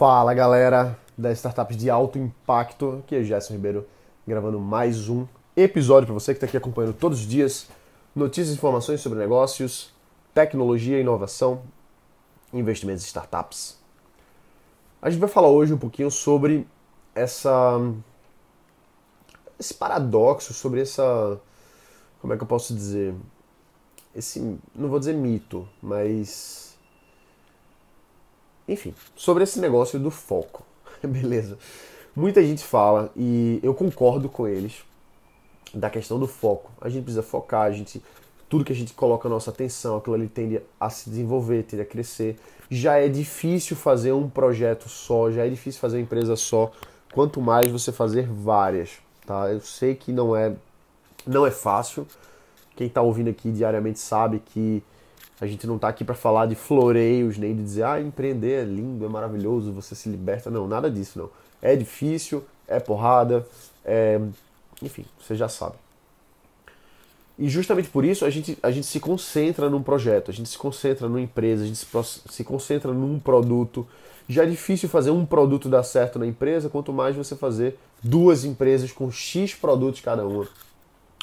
Fala galera das startups de alto impacto, aqui é Gerson Ribeiro gravando mais um episódio para você que está aqui acompanhando todos os dias. Notícias e informações sobre negócios, tecnologia, inovação, investimentos em startups. A gente vai falar hoje um pouquinho sobre essa esse paradoxo, sobre essa como é que eu posso dizer, esse não vou dizer mito, mas enfim, sobre esse negócio do foco. Beleza. Muita gente fala, e eu concordo com eles, da questão do foco. A gente precisa focar, a gente, tudo que a gente coloca a nossa atenção, aquilo ali tende a se desenvolver, tende a crescer. Já é difícil fazer um projeto só, já é difícil fazer uma empresa só, quanto mais você fazer várias, tá? Eu sei que não é não é fácil. Quem está ouvindo aqui diariamente sabe que a gente não está aqui para falar de floreios, nem de dizer, ah, empreender é lindo, é maravilhoso, você se liberta. Não, nada disso, não. É difícil, é porrada, é... enfim, você já sabe. E justamente por isso a gente, a gente se concentra num projeto, a gente se concentra numa empresa, a gente se, se concentra num produto. Já é difícil fazer um produto dar certo na empresa, quanto mais você fazer duas empresas com X produtos cada uma.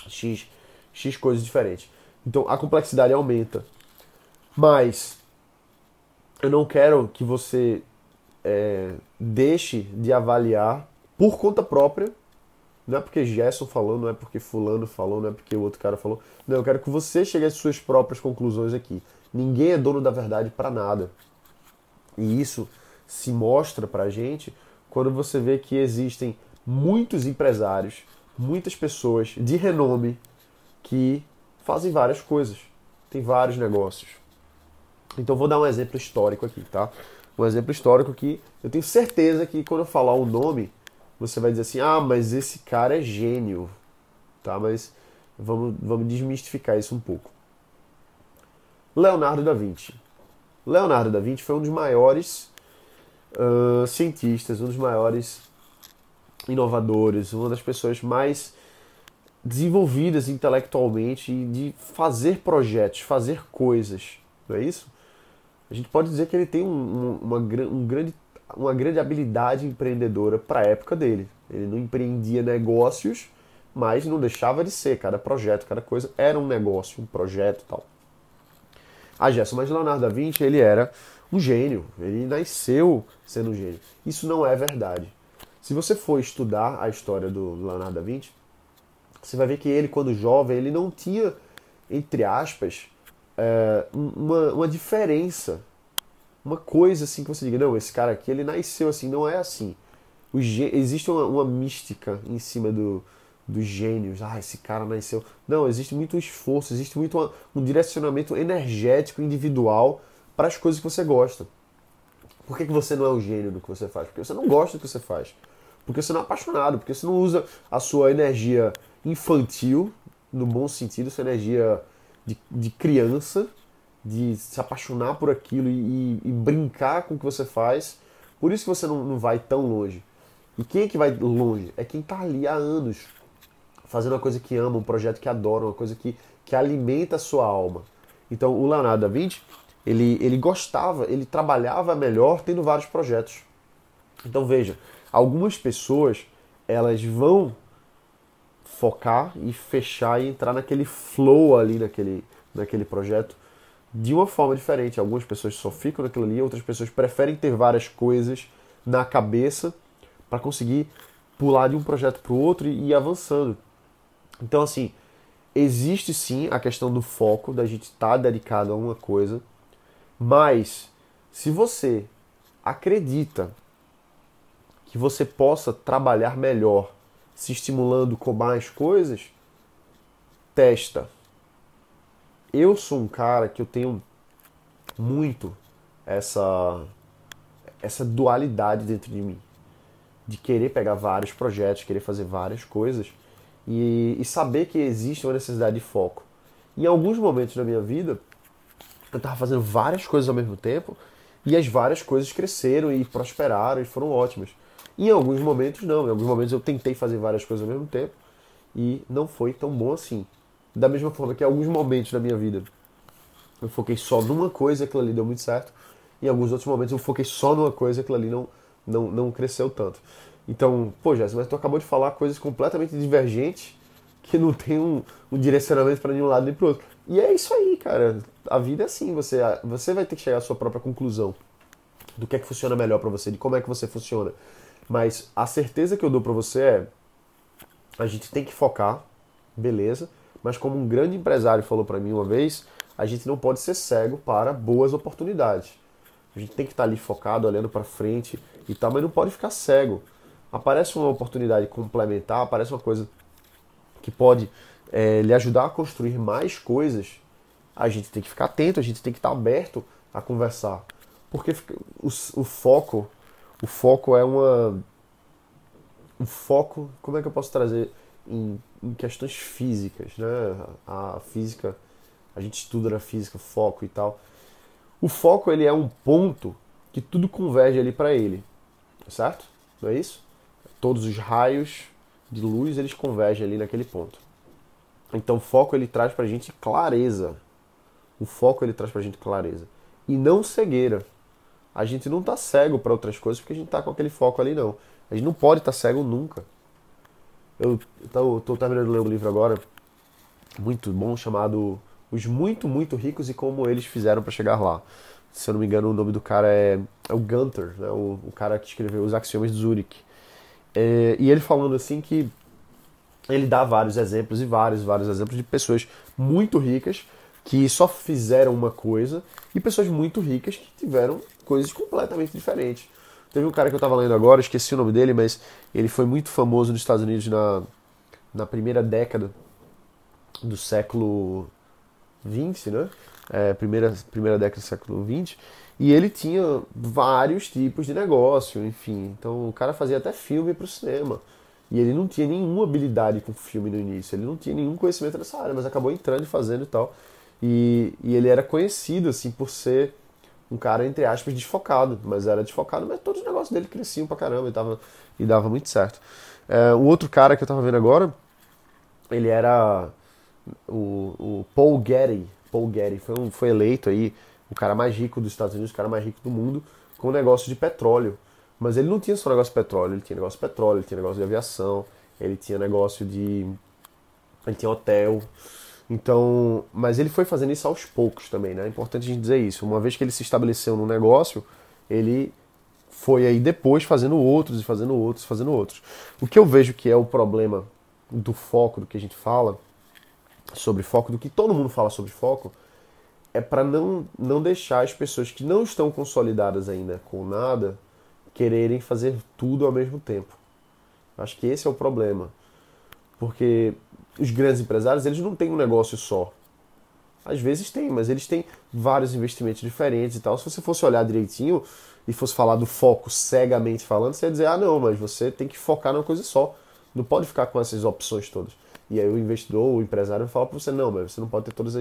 X, X coisas diferentes. Então a complexidade aumenta. Mas eu não quero que você é, deixe de avaliar por conta própria. Não é porque Gerson falou, não é porque fulano falou, não é porque o outro cara falou. Não, eu quero que você chegue às suas próprias conclusões aqui. Ninguém é dono da verdade para nada. E isso se mostra pra gente quando você vê que existem muitos empresários, muitas pessoas de renome que fazem várias coisas, tem vários negócios. Então vou dar um exemplo histórico aqui, tá? Um exemplo histórico que eu tenho certeza que quando eu falar o um nome, você vai dizer assim: "Ah, mas esse cara é gênio". Tá? Mas vamos vamos desmistificar isso um pouco. Leonardo da Vinci. Leonardo da Vinci foi um dos maiores uh, cientistas, um dos maiores inovadores, uma das pessoas mais desenvolvidas intelectualmente e de fazer projetos, fazer coisas, não é isso? A gente pode dizer que ele tem um, uma, um grande, uma grande habilidade empreendedora para a época dele. Ele não empreendia negócios, mas não deixava de ser. Cada projeto, cada coisa era um negócio, um projeto tal. Ah, Gerson, mas Leonardo da Vinci, ele era um gênio. Ele nasceu sendo um gênio. Isso não é verdade. Se você for estudar a história do Leonardo da Vinci, você vai ver que ele, quando jovem, ele não tinha, entre aspas, é, uma, uma diferença, uma coisa assim que você diga, não, esse cara aqui ele nasceu assim, não é assim. O, existe uma, uma mística em cima do, dos gênios, ah, esse cara nasceu. Não, existe muito esforço, existe muito uma, um direcionamento energético, individual para as coisas que você gosta. Por que, que você não é um gênio do que você faz? Porque você não gosta do que você faz. Porque você não é apaixonado, porque você não usa a sua energia infantil, no bom sentido, sua energia de, de criança, de se apaixonar por aquilo e, e, brincar com o que você faz. Por isso que você não, não vai tão longe. E quem é que vai longe? É quem está ali há anos, fazendo uma coisa que ama, um projeto que adora, uma coisa que, que alimenta a sua alma. Então, o Leonardo da Vinci, ele, ele gostava, ele trabalhava melhor tendo vários projetos. Então, veja, algumas pessoas, elas vão focar e fechar e entrar naquele flow ali naquele, naquele projeto de uma forma diferente. Algumas pessoas só ficam naquilo ali, outras pessoas preferem ter várias coisas na cabeça para conseguir pular de um projeto para o outro e ir avançando. Então, assim, existe sim a questão do foco, da gente estar tá dedicado a uma coisa, mas se você acredita que você possa trabalhar melhor se estimulando com mais coisas, testa. Eu sou um cara que eu tenho muito essa essa dualidade dentro de mim, de querer pegar vários projetos, querer fazer várias coisas e, e saber que existe uma necessidade de foco. Em alguns momentos da minha vida, eu estava fazendo várias coisas ao mesmo tempo e as várias coisas cresceram e prosperaram e foram ótimas. Em alguns momentos não, em alguns momentos eu tentei fazer várias coisas ao mesmo tempo e não foi tão bom assim. Da mesma forma que em alguns momentos da minha vida eu foquei só numa coisa, aquilo ali deu muito certo. Em alguns outros momentos eu foquei só numa coisa, aquilo ali não, não, não cresceu tanto. Então, pô, Jéssica, mas tu acabou de falar coisas completamente divergentes que não tem um, um direcionamento para nenhum lado nem para outro. E é isso aí, cara. A vida é assim, você, você vai ter que chegar à sua própria conclusão do que é que funciona melhor para você, de como é que você funciona. Mas a certeza que eu dou para você é a gente tem que focar, beleza? Mas como um grande empresário falou para mim uma vez, a gente não pode ser cego para boas oportunidades. A gente tem que estar ali focado, olhando para frente e tal, mas não pode ficar cego. Aparece uma oportunidade complementar, aparece uma coisa que pode é, lhe ajudar a construir mais coisas, a gente tem que ficar atento, a gente tem que estar aberto a conversar. Porque o, o foco, o foco é uma. O foco, como é que eu posso trazer em, em questões físicas, né? A física, a gente estuda na física foco e tal. O foco ele é um ponto que tudo converge ali para ele, certo? Não é isso? Todos os raios de luz eles convergem ali naquele ponto. Então o foco ele traz para gente clareza. O foco ele traz para gente clareza e não cegueira. A gente não está cego para outras coisas porque a gente está com aquele foco ali não. A gente não pode estar tá cego nunca. Eu estou terminando de ler um livro agora muito bom chamado Os Muito Muito Ricos e Como Eles Fizeram para Chegar Lá. Se eu não me engano, o nome do cara é, é o Gunter, né? o, o cara que escreveu Os Axiomas de Zurich. É, e ele falando assim que ele dá vários exemplos e vários, vários exemplos de pessoas muito ricas que só fizeram uma coisa e pessoas muito ricas que tiveram coisas completamente diferentes. Teve um cara que eu estava lendo agora, esqueci o nome dele, mas ele foi muito famoso nos Estados Unidos na, na primeira década do século XX, né? É, primeira, primeira década do século XX. E ele tinha vários tipos de negócio, enfim. Então o cara fazia até filme para o cinema. E ele não tinha nenhuma habilidade com filme no início, ele não tinha nenhum conhecimento nessa área, mas acabou entrando e fazendo e tal. E, e ele era conhecido assim por ser um cara, entre aspas, desfocado, mas era desfocado, mas todos os negócios dele cresciam pra caramba e, tava, e dava muito certo. É, o outro cara que eu tava vendo agora, ele era o, o Paul Getty. Paul Getty foi, um, foi eleito aí o cara mais rico dos Estados Unidos, o cara mais rico do mundo, com negócio de petróleo. Mas ele não tinha só negócio de petróleo, ele tinha negócio de petróleo, ele tinha negócio de aviação, ele tinha negócio de. Ele tinha hotel. Então. Mas ele foi fazendo isso aos poucos também, né? É importante a gente dizer isso. Uma vez que ele se estabeleceu no negócio, ele foi aí depois fazendo outros e fazendo outros, fazendo outros. O que eu vejo que é o problema do foco, do que a gente fala sobre foco, do que todo mundo fala sobre foco, é para não, não deixar as pessoas que não estão consolidadas ainda com nada quererem fazer tudo ao mesmo tempo. Acho que esse é o problema. Porque os grandes empresários, eles não têm um negócio só. Às vezes tem, mas eles têm vários investimentos diferentes e tal. Se você fosse olhar direitinho e fosse falar do foco cegamente falando, você ia dizer, ah não, mas você tem que focar numa coisa só. Não pode ficar com essas opções todas. E aí o investidor, o empresário vai falar para você, não, mas você não pode ter todos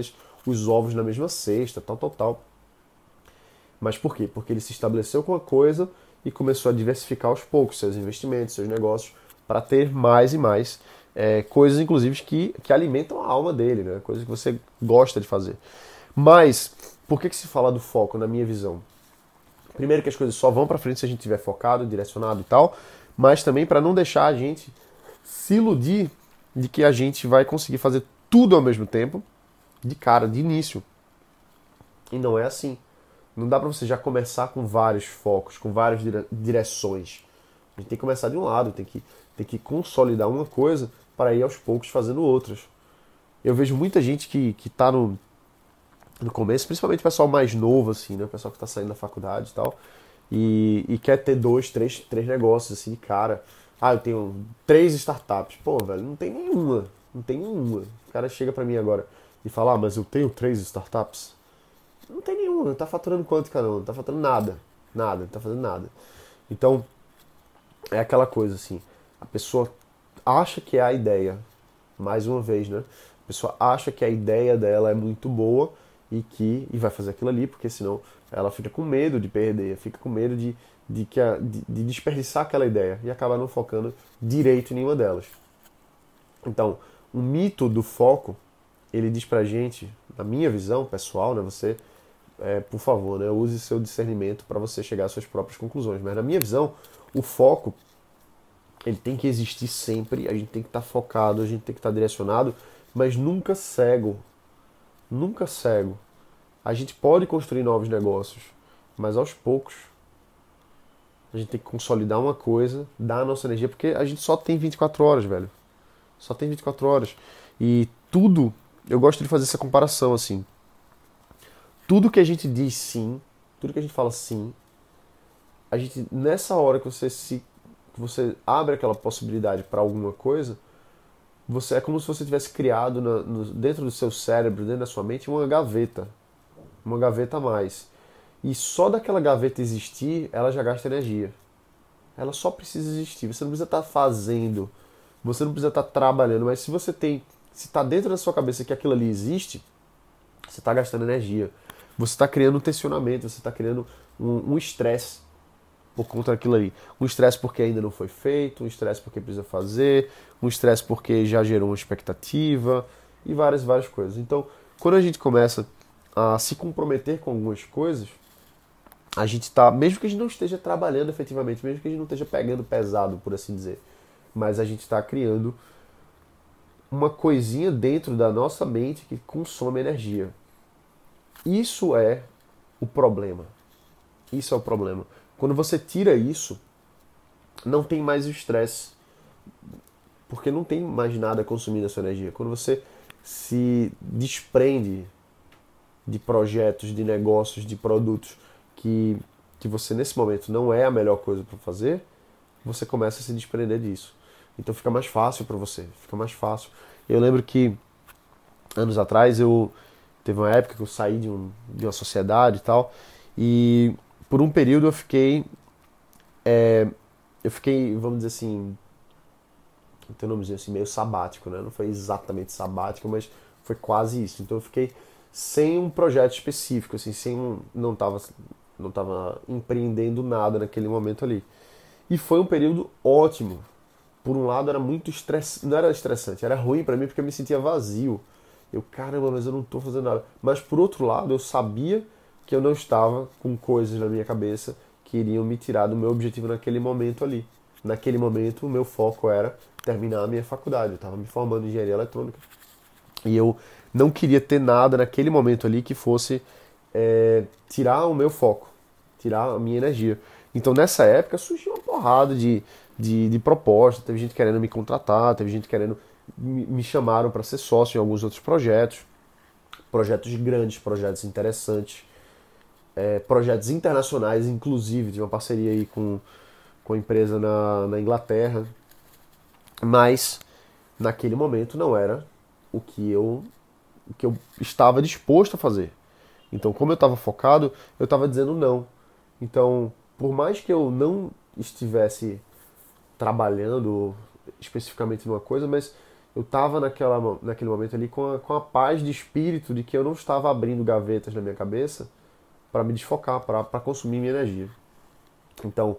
os ovos na mesma cesta, tal, tal, tal. Mas por quê? Porque ele se estabeleceu com uma coisa e começou a diversificar aos poucos seus investimentos, seus negócios, para ter mais e mais é, coisas, inclusive, que, que alimentam a alma dele, né? coisas que você gosta de fazer. Mas, por que, que se fala do foco, na minha visão? Primeiro, que as coisas só vão para frente se a gente estiver focado, direcionado e tal, mas também para não deixar a gente se iludir de que a gente vai conseguir fazer tudo ao mesmo tempo, de cara, de início. E não é assim. Não dá para você já começar com vários focos, com várias direções. A gente tem que começar de um lado, tem que, tem que consolidar uma coisa para ir aos poucos fazendo outras. Eu vejo muita gente que, que tá no, no começo, principalmente o pessoal mais novo, assim, né? O pessoal que está saindo da faculdade e tal, e, e quer ter dois, três, três negócios, assim, de cara. Ah, eu tenho três startups. Pô, velho, não tem nenhuma. Não tem nenhuma. O cara chega para mim agora e fala, ah, mas eu tenho três startups. Não tem nenhum, não tá faturando quanto cada um, não tá faturando nada. Nada, não tá fazendo nada. Então, é aquela coisa assim, a pessoa acha que é a ideia, mais uma vez, né? A pessoa acha que a ideia dela é muito boa e que e vai fazer aquilo ali, porque senão ela fica com medo de perder, fica com medo de, de, que a, de, de desperdiçar aquela ideia e acaba não focando direito em nenhuma delas. Então, o mito do foco, ele diz pra gente, na minha visão pessoal, né, você é, por favor, né, use seu discernimento para você chegar às suas próprias conclusões. Mas na minha visão, o foco ele tem que existir sempre, a gente tem que estar tá focado, a gente tem que estar tá direcionado, mas nunca cego. Nunca cego. A gente pode construir novos negócios, mas aos poucos. A gente tem que consolidar uma coisa, dar a nossa energia, porque a gente só tem 24 horas, velho. Só tem 24 horas. E tudo, eu gosto de fazer essa comparação assim. Tudo que a gente diz sim, tudo que a gente fala sim, a gente nessa hora que você se que você abre aquela possibilidade para alguma coisa, você é como se você tivesse criado na, no, dentro do seu cérebro, dentro da sua mente, uma gaveta, uma gaveta a mais. E só daquela gaveta existir, ela já gasta energia. Ela só precisa existir. Você não precisa estar tá fazendo, você não precisa estar tá trabalhando, mas se você tem, se está dentro da sua cabeça que aquilo ali existe, você está gastando energia. Você está criando um tensionamento, você está criando um estresse por conta daquilo ali. Um estresse porque ainda não foi feito, um estresse porque precisa fazer, um estresse porque já gerou uma expectativa e várias, várias coisas. Então, quando a gente começa a se comprometer com algumas coisas, a gente está, mesmo que a gente não esteja trabalhando efetivamente, mesmo que a gente não esteja pegando pesado, por assim dizer, mas a gente está criando uma coisinha dentro da nossa mente que consome energia. Isso é o problema. Isso é o problema. Quando você tira isso, não tem mais o estresse, porque não tem mais nada consumindo a sua energia. Quando você se desprende de projetos, de negócios, de produtos que, que você nesse momento não é a melhor coisa para fazer, você começa a se desprender disso. Então fica mais fácil para você, fica mais fácil. Eu lembro que anos atrás eu teve uma época que eu saí de, um, de uma sociedade e tal, e por um período eu fiquei. É, eu fiquei, vamos dizer assim. Tem um nomezinho assim, meio sabático, né? Não foi exatamente sabático, mas foi quase isso. Então eu fiquei sem um projeto específico, assim, sem um, não estava não tava empreendendo nada naquele momento ali. E foi um período ótimo. Por um lado era muito estressante, não era estressante, era ruim para mim porque eu me sentia vazio. Eu, caramba, mas eu não estou fazendo nada. Mas por outro lado, eu sabia que eu não estava com coisas na minha cabeça que iriam me tirar do meu objetivo naquele momento ali. Naquele momento, o meu foco era terminar a minha faculdade. Eu estava me formando em engenharia eletrônica. E eu não queria ter nada naquele momento ali que fosse é, tirar o meu foco, tirar a minha energia. Então, nessa época, surgiu uma porrada de, de, de propostas. Teve gente querendo me contratar, teve gente querendo. Me, chamaram para ser sócio em alguns outros projetos. Projetos grandes, projetos interessantes é, projetos internacionais, inclusive, de uma parceria aí com, com a empresa na, na Inglaterra, mas naquele momento não era o que eu, o que eu estava disposto a fazer. Então, como eu estava focado, eu estava dizendo não. Então, por mais que eu não estivesse trabalhando especificamente numa coisa, mas eu estava naquele momento ali com a, com a paz de espírito de que eu não estava abrindo gavetas na minha cabeça para me desfocar, para consumir minha energia. Então,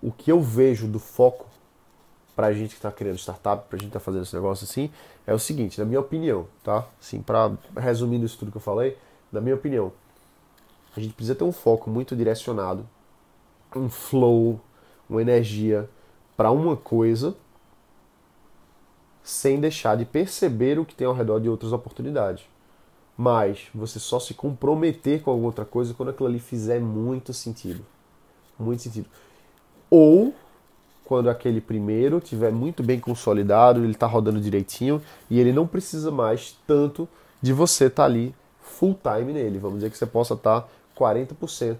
o que eu vejo do foco para a gente que está criando startup, para a gente estar tá fazendo esse negócio assim, é o seguinte, na minha opinião, tá? Assim, para resumindo isso tudo que eu falei, na minha opinião, a gente precisa ter um foco muito direcionado, um flow, uma energia para uma coisa, sem deixar de perceber o que tem ao redor de outras oportunidades mas você só se comprometer com alguma outra coisa quando aquilo ali fizer muito sentido. Muito sentido. Ou quando aquele primeiro tiver muito bem consolidado, ele está rodando direitinho e ele não precisa mais tanto de você estar tá ali full time nele. Vamos dizer que você possa estar tá 40%.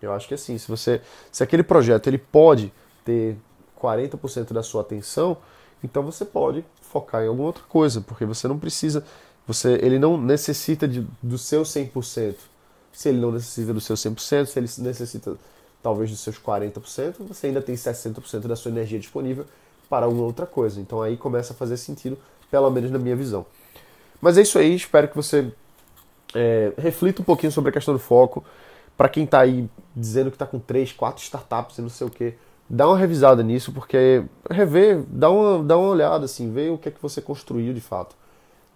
Eu acho que assim, se você se aquele projeto ele pode ter 40% da sua atenção, então você pode focar em alguma outra coisa, porque você não precisa você, ele não necessita de, do seu 100%. Se ele não necessita do seu 100%, se ele necessita talvez dos seus 40%, você ainda tem 60% da sua energia disponível para uma outra coisa. Então aí começa a fazer sentido, pelo menos na minha visão. Mas é isso aí, espero que você é, reflita um pouquinho sobre a questão do foco. Para quem está aí dizendo que está com 3, 4 startups e não sei o que, dá uma revisada nisso, porque rever, dá uma, dá uma olhada, assim, ver o que é que você construiu de fato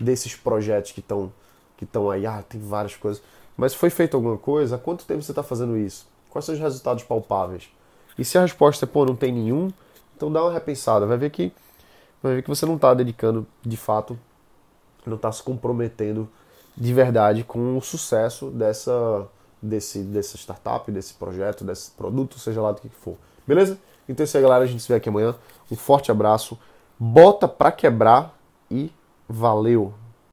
desses projetos que estão que estão aí, ah, tem várias coisas. Mas foi feito alguma coisa? Há quanto tempo você está fazendo isso? Quais são os resultados palpáveis? E se a resposta é, pô, não tem nenhum, então dá uma repensada. Vai ver que, vai ver que você não está dedicando de fato, não está se comprometendo de verdade com o sucesso dessa, desse, dessa startup, desse projeto, desse produto, seja lá do que for. Beleza? Então é isso aí, galera. A gente se vê aqui amanhã. Um forte abraço. Bota pra quebrar e valeu!